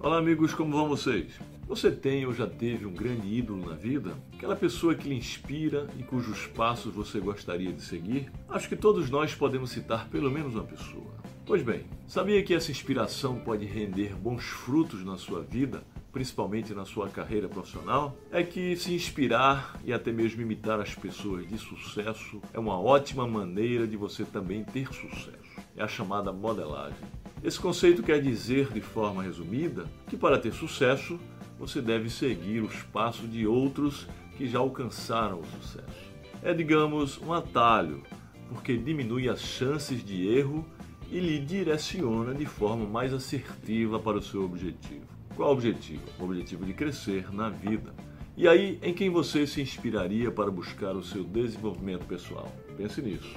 Olá, amigos, como vão vocês? Você tem ou já teve um grande ídolo na vida? Aquela pessoa que lhe inspira e cujos passos você gostaria de seguir? Acho que todos nós podemos citar pelo menos uma pessoa. Pois bem, sabia que essa inspiração pode render bons frutos na sua vida, principalmente na sua carreira profissional? É que se inspirar e até mesmo imitar as pessoas de sucesso é uma ótima maneira de você também ter sucesso. É a chamada modelagem. Esse conceito quer dizer, de forma resumida, que para ter sucesso, você deve seguir os passos de outros que já alcançaram o sucesso. É, digamos, um atalho, porque diminui as chances de erro e lhe direciona de forma mais assertiva para o seu objetivo. Qual objetivo? O objetivo de crescer na vida. E aí, em quem você se inspiraria para buscar o seu desenvolvimento pessoal? Pense nisso.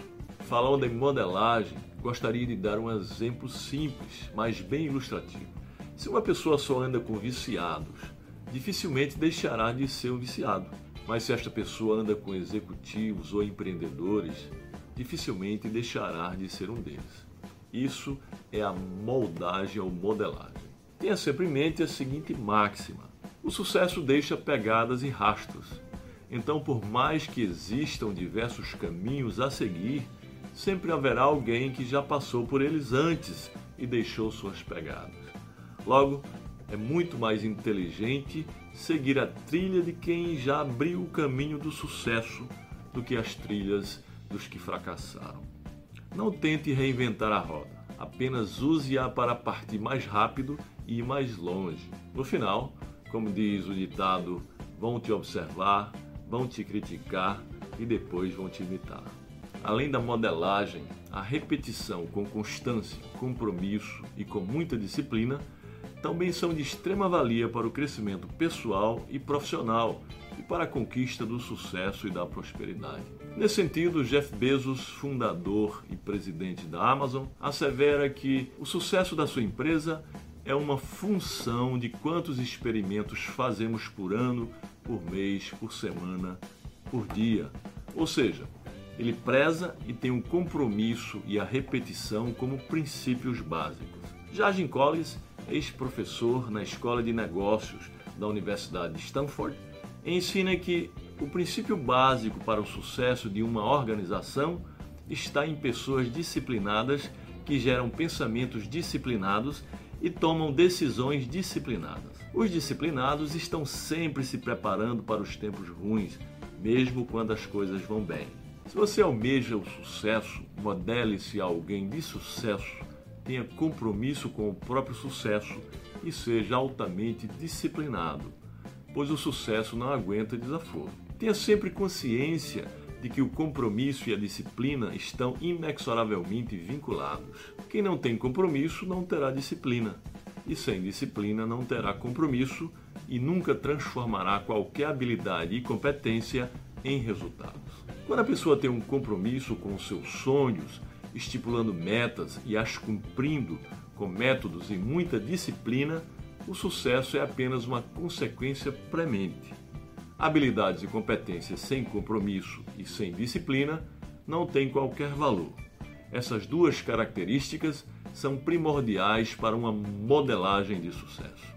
Falando em modelagem, gostaria de dar um exemplo simples, mas bem ilustrativo. Se uma pessoa só anda com viciados, dificilmente deixará de ser um viciado. Mas se esta pessoa anda com executivos ou empreendedores, dificilmente deixará de ser um deles. Isso é a moldagem ou modelagem. Tenha sempre em mente a seguinte máxima: o sucesso deixa pegadas e rastros. Então, por mais que existam diversos caminhos a seguir, sempre haverá alguém que já passou por eles antes e deixou suas pegadas. Logo, é muito mais inteligente seguir a trilha de quem já abriu o caminho do sucesso do que as trilhas dos que fracassaram. Não tente reinventar a roda, apenas use-a para partir mais rápido e ir mais longe. No final, como diz o ditado, vão te observar, vão te criticar e depois vão te imitar. Além da modelagem, a repetição com constância, compromisso e com muita disciplina também são de extrema valia para o crescimento pessoal e profissional e para a conquista do sucesso e da prosperidade. Nesse sentido, Jeff Bezos, fundador e presidente da Amazon, assevera que o sucesso da sua empresa é uma função de quantos experimentos fazemos por ano, por mês, por semana, por dia. Ou seja, ele preza e tem o compromisso e a repetição como princípios básicos. Já Jim Collins, ex-professor na Escola de Negócios da Universidade de Stanford, ensina que o princípio básico para o sucesso de uma organização está em pessoas disciplinadas que geram pensamentos disciplinados e tomam decisões disciplinadas. Os disciplinados estão sempre se preparando para os tempos ruins, mesmo quando as coisas vão bem. Se você almeja o sucesso, modele-se alguém de sucesso, tenha compromisso com o próprio sucesso e seja altamente disciplinado, pois o sucesso não aguenta desaforo. Tenha sempre consciência de que o compromisso e a disciplina estão inexoravelmente vinculados. Quem não tem compromisso não terá disciplina, e sem disciplina não terá compromisso e nunca transformará qualquer habilidade e competência em resultados. Quando a pessoa tem um compromisso com os seus sonhos, estipulando metas e as cumprindo com métodos e muita disciplina, o sucesso é apenas uma consequência premente. Habilidades e competências sem compromisso e sem disciplina não têm qualquer valor. Essas duas características são primordiais para uma modelagem de sucesso.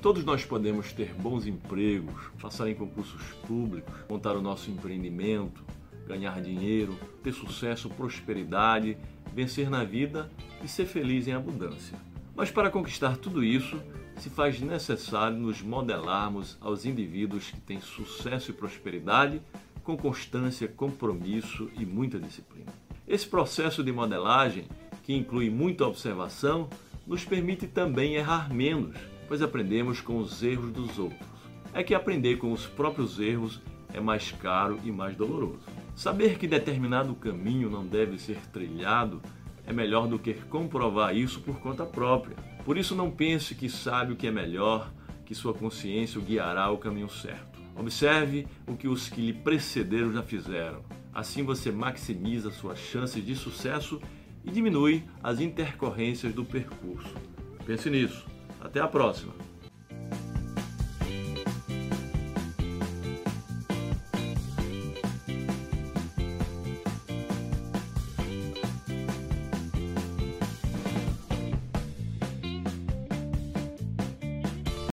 Todos nós podemos ter bons empregos, passar em concursos públicos, montar o nosso empreendimento, ganhar dinheiro, ter sucesso, prosperidade, vencer na vida e ser feliz em abundância. Mas para conquistar tudo isso, se faz necessário nos modelarmos aos indivíduos que têm sucesso e prosperidade com constância, compromisso e muita disciplina. Esse processo de modelagem, que inclui muita observação, nos permite também errar menos pois aprendemos com os erros dos outros. É que aprender com os próprios erros é mais caro e mais doloroso. Saber que determinado caminho não deve ser trilhado é melhor do que comprovar isso por conta própria. Por isso, não pense que sabe o que é melhor, que sua consciência o guiará ao caminho certo. Observe o que os que lhe precederam já fizeram. Assim você maximiza suas chances de sucesso e diminui as intercorrências do percurso. Pense nisso. Até a próxima!